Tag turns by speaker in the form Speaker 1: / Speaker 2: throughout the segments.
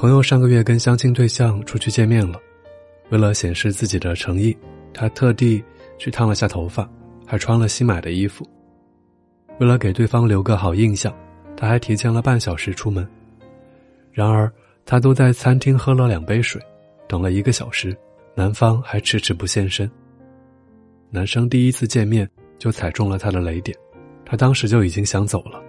Speaker 1: 朋友上个月跟相亲对象出去见面了，为了显示自己的诚意，他特地去烫了下头发，还穿了新买的衣服。为了给对方留个好印象，他还提前了半小时出门。然而，他都在餐厅喝了两杯水，等了一个小时，男方还迟迟不现身。男生第一次见面就踩中了他的雷点，他当时就已经想走了。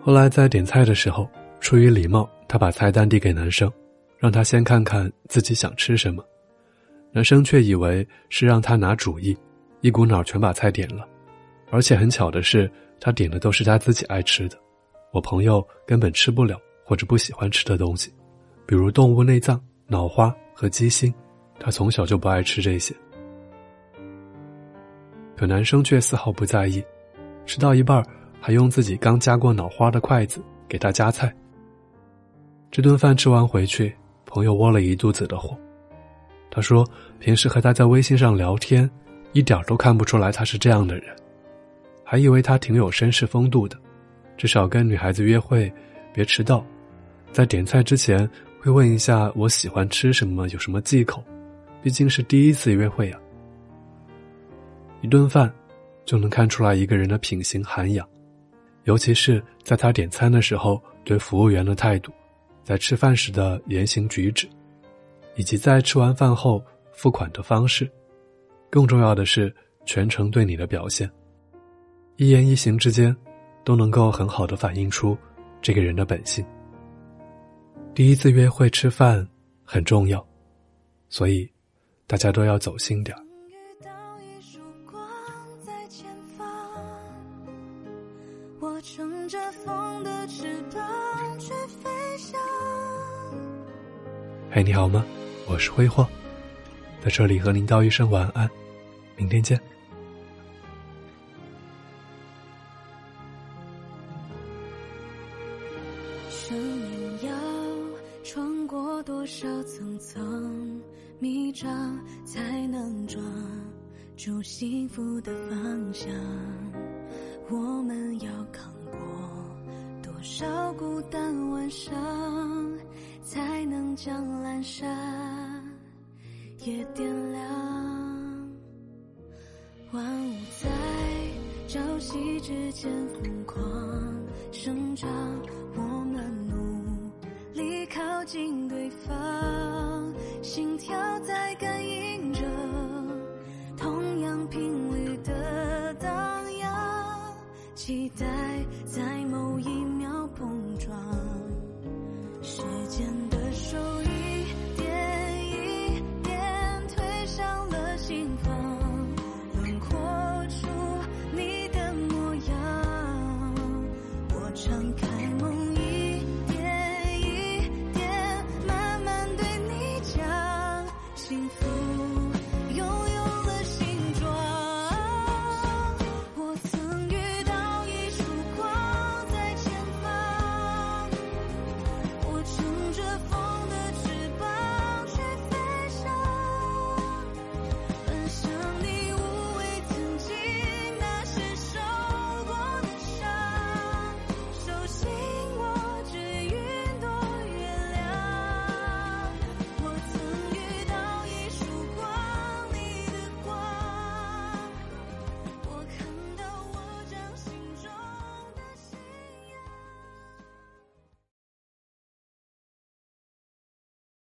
Speaker 1: 后来在点菜的时候，出于礼貌，他把菜单递给男生，让他先看看自己想吃什么。男生却以为是让他拿主意，一股脑全把菜点了。而且很巧的是，他点的都是他自己爱吃的，我朋友根本吃不了或者不喜欢吃的东西，比如动物内脏、脑花和鸡心，他从小就不爱吃这些。可男生却丝毫不在意，吃到一半还用自己刚夹过脑花的筷子给他夹菜。这顿饭吃完回去，朋友窝了一肚子的火。他说，平时和他在微信上聊天，一点都看不出来他是这样的人，还以为他挺有绅士风度的，至少跟女孩子约会别迟到，在点菜之前会问一下我喜欢吃什么，有什么忌口，毕竟是第一次约会呀。一顿饭，就能看出来一个人的品行涵养，尤其是在他点餐的时候对服务员的态度，在吃饭时的言行举止，以及在吃完饭后付款的方式，更重要的是全程对你的表现，一言一行之间，都能够很好的反映出这个人的本性。第一次约会吃饭很重要，所以大家都要走心点儿。乘着风的翅膀去。嗨，你好吗？我是挥霍，在这里和您道一声晚安，明天见。
Speaker 2: 生命要穿过多少层层迷障，才能抓住幸福的方向？我们要扛过多少孤单晚上，将阑珊也点亮？万物在朝夕之间疯狂生长，我们努力靠近对方，心跳在感应着同样频率的荡漾。期待